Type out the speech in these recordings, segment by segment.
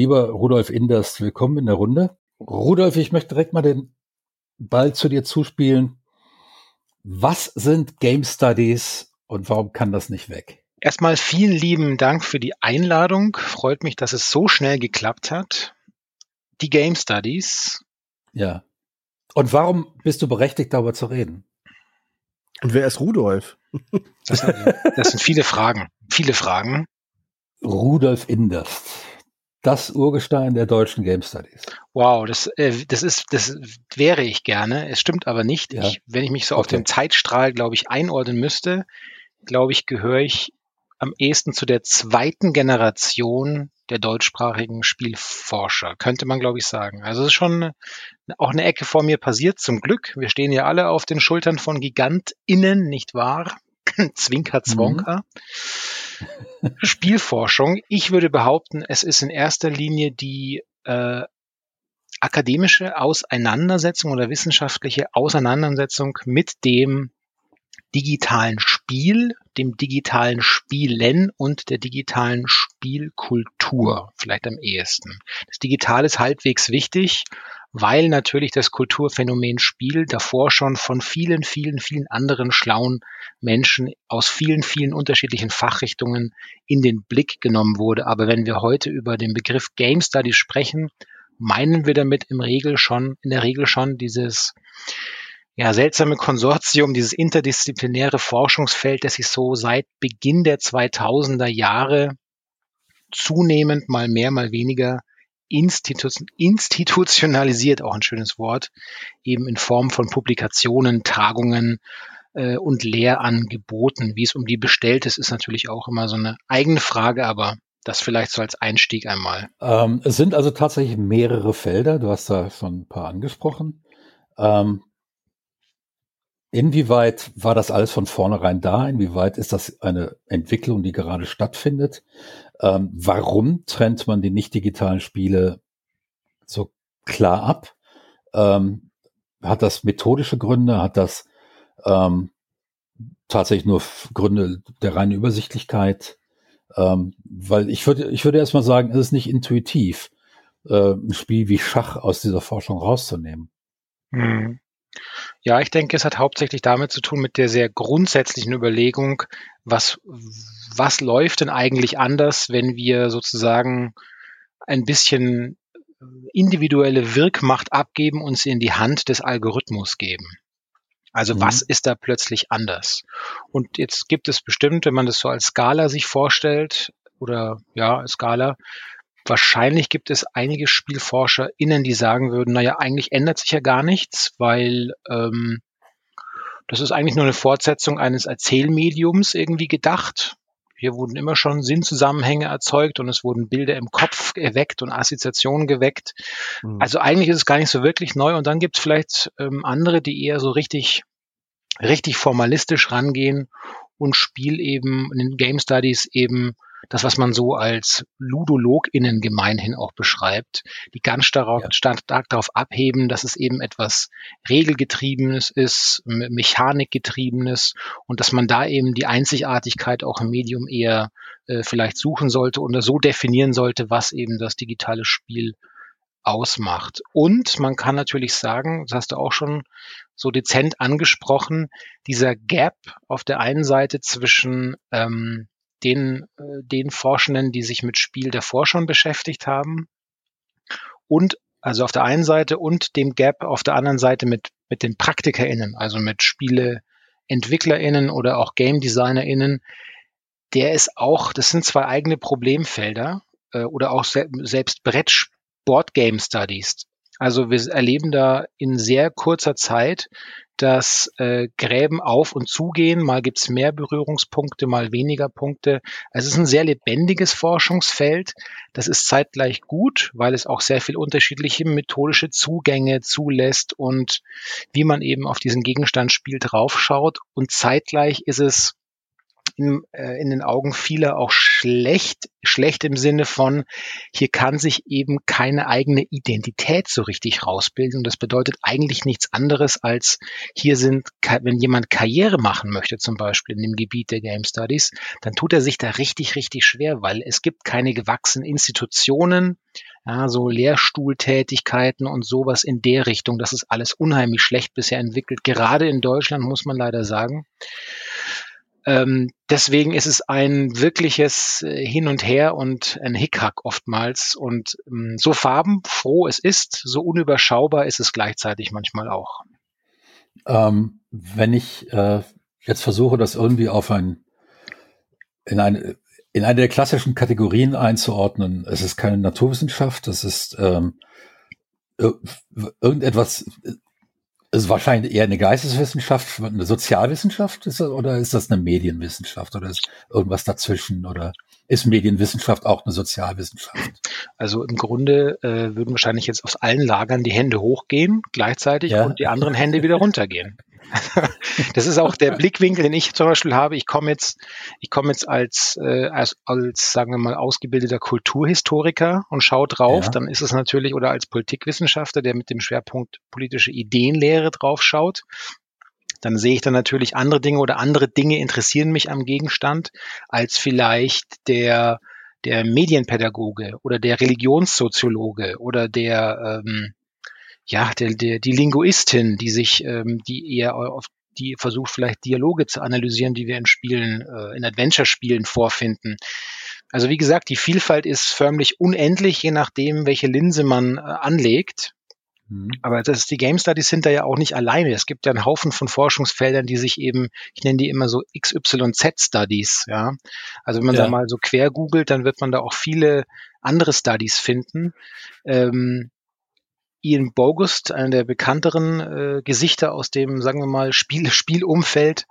Lieber Rudolf Inders, willkommen in der Runde. Rudolf, ich möchte direkt mal den Ball zu dir zuspielen. Was sind Game Studies und warum kann das nicht weg? Erstmal vielen lieben Dank für die Einladung. Freut mich, dass es so schnell geklappt hat. Die Game Studies. Ja. Und warum bist du berechtigt, darüber zu reden? Und wer ist Rudolf? Das sind, das sind viele Fragen. Viele Fragen. Rudolf Inderst. Das Urgestein der deutschen Game Studies. Wow, das, äh, das ist, das wäre ich gerne. Es stimmt aber nicht. Ja. Ich, wenn ich mich so okay. auf dem Zeitstrahl, glaube ich, einordnen müsste, glaube ich, gehöre ich am ehesten zu der zweiten Generation der deutschsprachigen Spielforscher, könnte man, glaube ich, sagen. Also es ist schon auch eine Ecke vor mir passiert, zum Glück. Wir stehen ja alle auf den Schultern von GigantInnen, nicht wahr? Zwinker, Zwonker. Mhm. Spielforschung. Ich würde behaupten, es ist in erster Linie die äh, akademische Auseinandersetzung oder wissenschaftliche Auseinandersetzung mit dem digitalen Spiel, dem digitalen Spielen und der digitalen Spielkultur vielleicht am ehesten. Das Digitale ist halbwegs wichtig, weil natürlich das Kulturphänomen Spiel davor schon von vielen, vielen, vielen anderen schlauen Menschen aus vielen, vielen unterschiedlichen Fachrichtungen in den Blick genommen wurde. Aber wenn wir heute über den Begriff Game Studies sprechen, meinen wir damit im Regel schon, in der Regel schon dieses ja, seltsame Konsortium, dieses interdisziplinäre Forschungsfeld, das sich so seit Beginn der 2000er Jahre zunehmend mal mehr, mal weniger institu institutionalisiert, auch ein schönes Wort, eben in Form von Publikationen, Tagungen äh, und Lehrangeboten. Wie es um die bestellt ist, ist natürlich auch immer so eine eigene Frage, aber das vielleicht so als Einstieg einmal. Ähm, es sind also tatsächlich mehrere Felder. Du hast da schon ein paar angesprochen. Ähm, Inwieweit war das alles von vornherein da? Inwieweit ist das eine Entwicklung, die gerade stattfindet? Ähm, warum trennt man die nicht digitalen Spiele so klar ab? Ähm, hat das methodische Gründe? Hat das ähm, tatsächlich nur Gründe der reinen Übersichtlichkeit? Ähm, weil ich würde, ich würde erstmal sagen, es ist nicht intuitiv, äh, ein Spiel wie Schach aus dieser Forschung rauszunehmen. Hm. Ja, ich denke, es hat hauptsächlich damit zu tun mit der sehr grundsätzlichen Überlegung, was, was läuft denn eigentlich anders, wenn wir sozusagen ein bisschen individuelle Wirkmacht abgeben und sie in die Hand des Algorithmus geben. Also mhm. was ist da plötzlich anders? Und jetzt gibt es bestimmt, wenn man das so als Skala sich vorstellt, oder ja, Skala, wahrscheinlich gibt es einige SpielforscherInnen, die sagen würden, naja, eigentlich ändert sich ja gar nichts, weil ähm, das ist eigentlich nur eine Fortsetzung eines Erzählmediums irgendwie gedacht. Hier wurden immer schon Sinnzusammenhänge erzeugt und es wurden Bilder im Kopf erweckt und Assoziationen geweckt. Mhm. Also eigentlich ist es gar nicht so wirklich neu. Und dann gibt es vielleicht ähm, andere, die eher so richtig, richtig formalistisch rangehen und Spiel eben in den Game Studies eben das, was man so als LudologInnen gemeinhin auch beschreibt, die ganz stark, ja. stark darauf abheben, dass es eben etwas Regelgetriebenes ist, Mechanikgetriebenes und dass man da eben die Einzigartigkeit auch im Medium eher äh, vielleicht suchen sollte oder so definieren sollte, was eben das digitale Spiel ausmacht. Und man kann natürlich sagen, das hast du auch schon so dezent angesprochen, dieser Gap auf der einen Seite zwischen ähm, den, äh, den Forschenden, die sich mit Spiel davor schon beschäftigt haben und also auf der einen Seite und dem Gap auf der anderen Seite mit, mit den PraktikerInnen, also mit SpieleentwicklerInnen oder auch Game DesignerInnen, der ist auch, das sind zwei eigene Problemfelder äh, oder auch se selbst Brett Board Game Studies. Also wir erleben da in sehr kurzer Zeit, dass äh, Gräben auf und zugehen. Mal gibt's mehr Berührungspunkte, mal weniger Punkte. Also es ist ein sehr lebendiges Forschungsfeld. Das ist zeitgleich gut, weil es auch sehr viel unterschiedliche methodische Zugänge zulässt und wie man eben auf diesen Gegenstand spielt, draufschaut. Und zeitgleich ist es in, äh, in den Augen vieler auch schlecht, schlecht im Sinne von, hier kann sich eben keine eigene Identität so richtig rausbilden. Und das bedeutet eigentlich nichts anderes als, hier sind, wenn jemand Karriere machen möchte, zum Beispiel in dem Gebiet der Game Studies, dann tut er sich da richtig, richtig schwer, weil es gibt keine gewachsenen Institutionen, Ja, so Lehrstuhltätigkeiten und sowas in der Richtung, das ist alles unheimlich schlecht bisher entwickelt. Gerade in Deutschland muss man leider sagen. Ähm, deswegen ist es ein wirkliches äh, Hin und Her und ein Hickhack oftmals. Und ähm, so farbenfroh es ist, so unüberschaubar ist es gleichzeitig manchmal auch. Ähm, wenn ich äh, jetzt versuche, das irgendwie auf ein in eine in eine der klassischen Kategorien einzuordnen, es ist keine Naturwissenschaft, es ist ähm, irgendetwas ist wahrscheinlich eher eine Geisteswissenschaft, eine Sozialwissenschaft ist das, oder ist das eine Medienwissenschaft oder ist irgendwas dazwischen oder ist Medienwissenschaft auch eine Sozialwissenschaft? Also im Grunde äh, würden wahrscheinlich jetzt aus allen Lagern die Hände hochgehen gleichzeitig ja. und die anderen Hände wieder runtergehen. das ist auch der Blickwinkel, den ich zum Beispiel habe. Ich komme jetzt, ich komme jetzt als, äh, als, als, sagen wir mal, ausgebildeter Kulturhistoriker und schaue drauf. Ja. Dann ist es natürlich, oder als Politikwissenschaftler, der mit dem Schwerpunkt politische Ideenlehre drauf schaut, dann sehe ich dann natürlich andere Dinge oder andere Dinge interessieren mich am Gegenstand als vielleicht der der Medienpädagoge oder der Religionssoziologe oder der ähm, ja, der, der, die Linguistin, die sich, ähm, die eher auf die versucht vielleicht Dialoge zu analysieren, die wir in Spielen, äh, in Adventure-Spielen vorfinden. Also wie gesagt, die Vielfalt ist förmlich unendlich, je nachdem, welche Linse man äh, anlegt. Mhm. Aber das ist, die Game Studies sind da ja auch nicht alleine. Es gibt ja einen Haufen von Forschungsfeldern, die sich eben, ich nenne die immer so XYZ Studies, ja. Also wenn man ja. da mal so quer googelt, dann wird man da auch viele andere Studies finden. Ähm, Ian Bogust, einer der bekannteren äh, Gesichter aus dem, sagen wir mal, Spiel, Spielumfeld,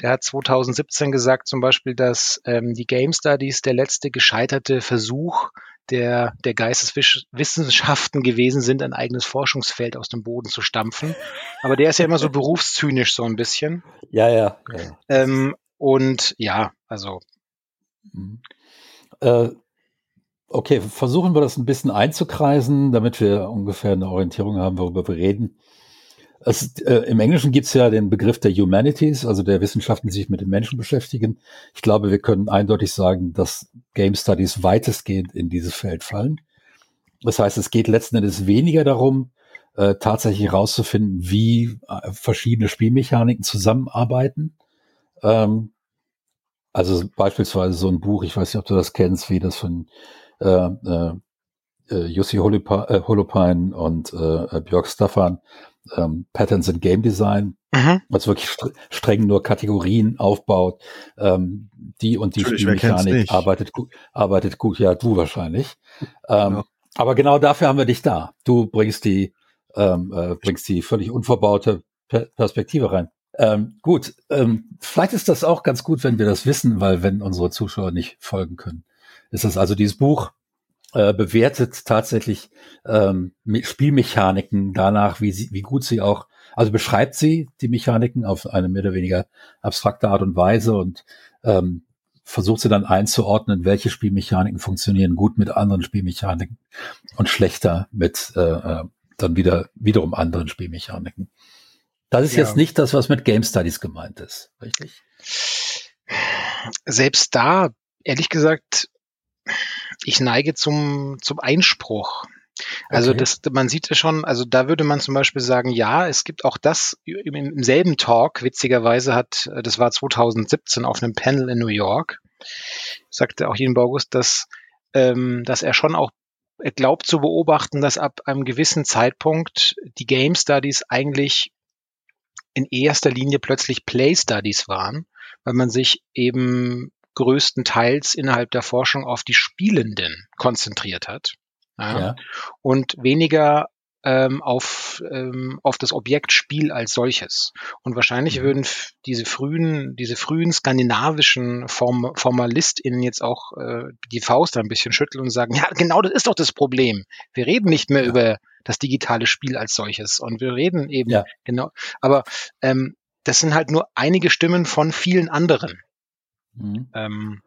der hat 2017 gesagt zum Beispiel, dass ähm, die Game Studies der letzte gescheiterte Versuch der, der Geisteswissenschaften gewesen sind, ein eigenes Forschungsfeld aus dem Boden zu stampfen. Aber der ist ja immer so berufszynisch so ein bisschen. Ja, ja. ja. Ähm, und ja, also. Mhm. Äh, Okay, versuchen wir das ein bisschen einzukreisen, damit wir ungefähr eine Orientierung haben, worüber wir reden. Es, äh, Im Englischen gibt es ja den Begriff der Humanities, also der Wissenschaften, die sich mit den Menschen beschäftigen. Ich glaube, wir können eindeutig sagen, dass Game Studies weitestgehend in dieses Feld fallen. Das heißt, es geht letzten Endes weniger darum, äh, tatsächlich herauszufinden, wie äh, verschiedene Spielmechaniken zusammenarbeiten. Ähm, also beispielsweise so ein Buch, ich weiß nicht, ob du das kennst, wie das von äh, äh, äh, Jussi äh, Holopine und äh, Björk Staffan ähm, Patterns in Game Design, mhm. was wirklich streng nur Kategorien aufbaut. Ähm, die und die Spielmechanik arbeitet gut, arbeitet gut, ja, du wahrscheinlich. Ähm, ja. Aber genau dafür haben wir dich da. Du bringst die, ähm, äh, bringst die völlig unverbaute per Perspektive rein. Ähm, gut, ähm, vielleicht ist das auch ganz gut, wenn wir das wissen, weil wenn unsere Zuschauer nicht folgen können, ist es also dieses Buch äh, bewertet tatsächlich ähm, Spielmechaniken danach, wie, sie, wie gut sie auch, also beschreibt sie die Mechaniken auf eine mehr oder weniger abstrakte Art und Weise und ähm, versucht sie dann einzuordnen, welche Spielmechaniken funktionieren gut mit anderen Spielmechaniken und schlechter mit äh, äh dann wieder wiederum anderen Spielmechaniken. Das ist ja. jetzt nicht das, was mit Game Studies gemeint ist, richtig? Selbst da, ehrlich gesagt, ich neige zum, zum Einspruch. Also okay. das, man sieht ja schon, also da würde man zum Beispiel sagen, ja, es gibt auch das im, im selben Talk, witzigerweise hat, das war 2017 auf einem Panel in New York, sagte auch Ian August, dass, ähm, dass er schon auch glaubt zu beobachten, dass ab einem gewissen Zeitpunkt die Game Studies eigentlich in erster Linie plötzlich Play Studies waren, weil man sich eben größtenteils innerhalb der Forschung auf die Spielenden konzentriert hat. Ja, ja. Und weniger ähm, auf, ähm, auf das Objekt Spiel als solches. Und wahrscheinlich mhm. würden diese frühen, diese frühen skandinavischen Form FormalistInnen jetzt auch äh, die Faust ein bisschen schütteln und sagen, ja, genau das ist doch das Problem. Wir reden nicht mehr ja. über das digitale Spiel als solches. Und wir reden eben, genau, aber ähm, das sind halt nur einige Stimmen von vielen anderen. Mhm. Ähm,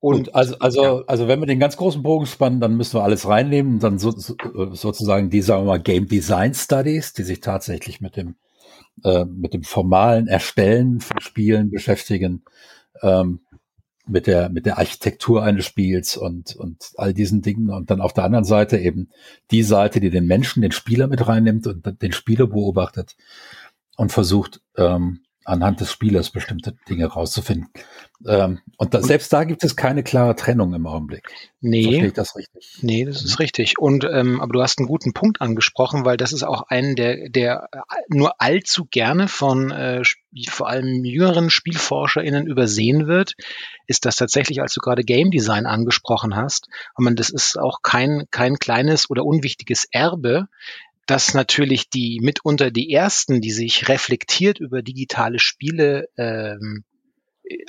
und Gut, also, also, ja. also wenn wir den ganz großen Bogen spannen, dann müssen wir alles reinnehmen, dann so, so, sozusagen die, sagen wir mal, Game Design Studies, die sich tatsächlich mit dem, äh, mit dem formalen Erstellen von Spielen beschäftigen. Ähm, mit der, mit der Architektur eines Spiels und, und all diesen Dingen. Und dann auf der anderen Seite eben die Seite, die den Menschen, den Spieler mit reinnimmt und den Spieler beobachtet und versucht, ähm, anhand des Spielers bestimmte Dinge rauszufinden. Ähm, und da, selbst da gibt es keine klare Trennung im Augenblick. Nee. Verstehe ich das richtig? Nee, das ist richtig. Und ähm, aber du hast einen guten Punkt angesprochen, weil das ist auch einen, der, der nur allzu gerne von äh, vor allem jüngeren SpielforscherInnen übersehen wird, ist das tatsächlich, als du gerade Game Design angesprochen hast, und man, das ist auch kein, kein kleines oder unwichtiges Erbe, dass natürlich die mitunter die ersten, die sich reflektiert über digitale Spiele ähm,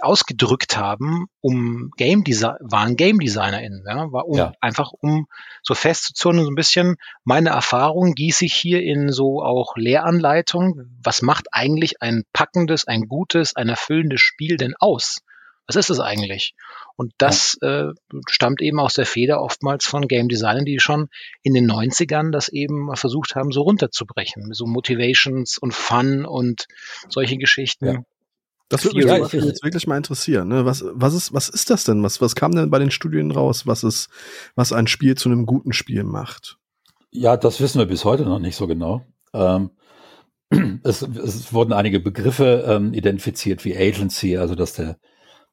ausgedrückt haben, um Game Design, waren Game DesignerInnen, ja, war um, ja. einfach um so festzuzurren, so ein bisschen meine Erfahrung gieße ich hier in so auch Lehranleitungen. Was macht eigentlich ein packendes, ein gutes, ein erfüllendes Spiel denn aus? Was ist es eigentlich? Und das äh, stammt eben aus der Feder oftmals von Game Designern, die schon in den 90ern das eben versucht haben, so runterzubrechen. So Motivations und Fun und solche Geschichten. Ja. Das würde mich ja, jetzt wirklich mal interessieren. Ne? Was, was, ist, was ist das denn? Was, was kam denn bei den Studien raus, was, ist, was ein Spiel zu einem guten Spiel macht? Ja, das wissen wir bis heute noch nicht so genau. Ähm, es, es, wurden einige Begriffe ähm, identifiziert wie Agency, also dass der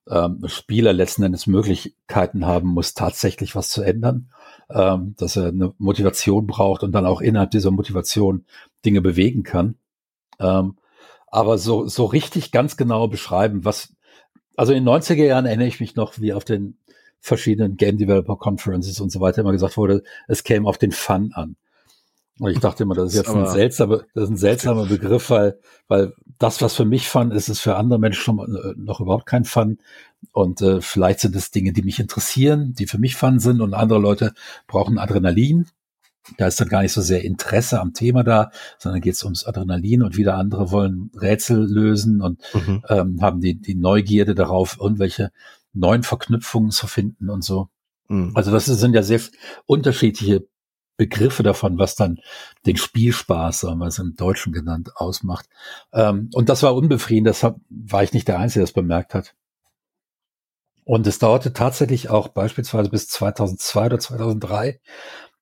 ähm, Spieler letzten Endes Möglichkeiten haben muss, tatsächlich was zu ändern, ähm, dass er eine Motivation braucht und dann auch innerhalb dieser Motivation Dinge bewegen kann. Ähm, aber so, so richtig ganz genau beschreiben, was, also in den 90er Jahren erinnere ich mich noch, wie auf den verschiedenen Game Developer Conferences und so weiter immer gesagt wurde, es käme auf den Fun an. Und ich dachte immer, das ist jetzt ein seltsamer, das ist ein seltsamer Begriff, weil, weil das, was für mich Fun ist, ist für andere Menschen schon äh, noch überhaupt kein Fun. Und äh, vielleicht sind es Dinge, die mich interessieren, die für mich Fun sind und andere Leute brauchen Adrenalin. Da ist dann gar nicht so sehr Interesse am Thema da, sondern geht es ums Adrenalin und wieder andere wollen Rätsel lösen und mhm. ähm, haben die, die Neugierde darauf, irgendwelche neuen Verknüpfungen zu finden und so. Mhm. Also das sind ja sehr unterschiedliche Begriffe davon, was dann den Spielspaß, sagen wir es im Deutschen genannt, ausmacht. Ähm, und das war unbefriedigend, deshalb war ich nicht der Einzige, der das bemerkt hat. Und es dauerte tatsächlich auch beispielsweise bis 2002 oder 2003,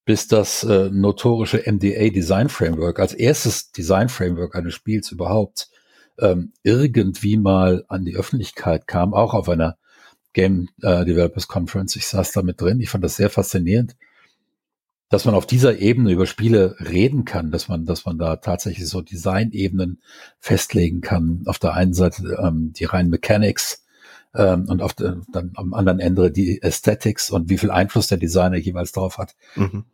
bis das äh, notorische MDA Design Framework als erstes Design Framework eines Spiels überhaupt ähm, irgendwie mal an die Öffentlichkeit kam, auch auf einer Game äh, Developers Conference. Ich saß da mit drin. Ich fand das sehr faszinierend dass man auf dieser Ebene über Spiele reden kann, dass man, dass man da tatsächlich so Design-Ebenen festlegen kann. Auf der einen Seite ähm, die reinen Mechanics ähm, und auf der, dann am anderen Ende die Aesthetics und wie viel Einfluss der Designer jeweils drauf hat. Mhm.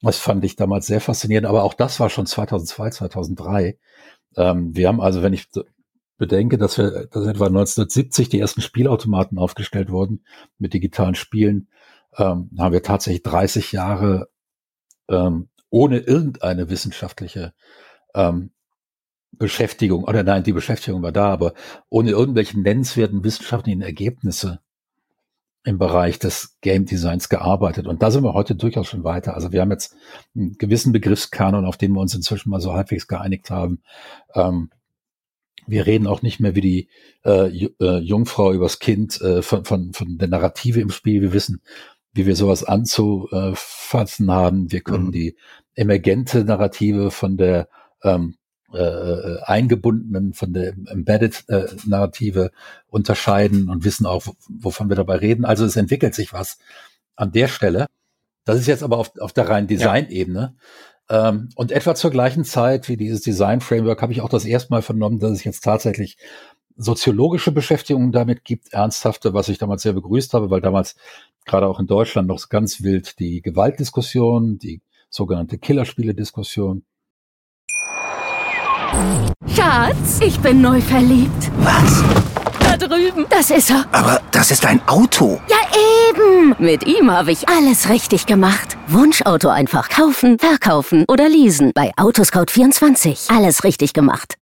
Das fand ich damals sehr faszinierend, aber auch das war schon 2002, 2003. Ähm, wir haben also, wenn ich bedenke, dass wir, dass etwa 1970 die ersten Spielautomaten aufgestellt wurden mit digitalen Spielen, ähm, haben wir tatsächlich 30 Jahre ähm, ohne irgendeine wissenschaftliche ähm, Beschäftigung, oder nein, die Beschäftigung war da, aber ohne irgendwelche nennenswerten wissenschaftlichen Ergebnisse im Bereich des Game Designs gearbeitet. Und da sind wir heute durchaus schon weiter. Also wir haben jetzt einen gewissen Begriffskanon, auf den wir uns inzwischen mal so halbwegs geeinigt haben. Ähm, wir reden auch nicht mehr wie die äh, äh, Jungfrau übers Kind äh, von, von, von der Narrative im Spiel. Wir wissen, wie wir sowas anzufassen haben. Wir können mhm. die emergente Narrative von der ähm, äh, eingebundenen, von der Embedded äh, Narrative unterscheiden und wissen auch, wovon wir dabei reden. Also es entwickelt sich was an der Stelle. Das ist jetzt aber auf, auf der reinen Design-Ebene. Ja. Ähm, und etwa zur gleichen Zeit wie dieses Design-Framework habe ich auch das erste Mal vernommen, dass es jetzt tatsächlich soziologische Beschäftigung damit gibt, ernsthafte, was ich damals sehr begrüßt habe, weil damals gerade auch in Deutschland noch ganz wild die Gewaltdiskussion, die sogenannte Killerspiele-Diskussion. Schatz, ich bin neu verliebt. Was? Da drüben. Das ist er. Aber das ist ein Auto. Ja, eben. Mit ihm habe ich alles richtig gemacht. Wunschauto einfach kaufen, verkaufen oder leasen. Bei Autoscout24. Alles richtig gemacht.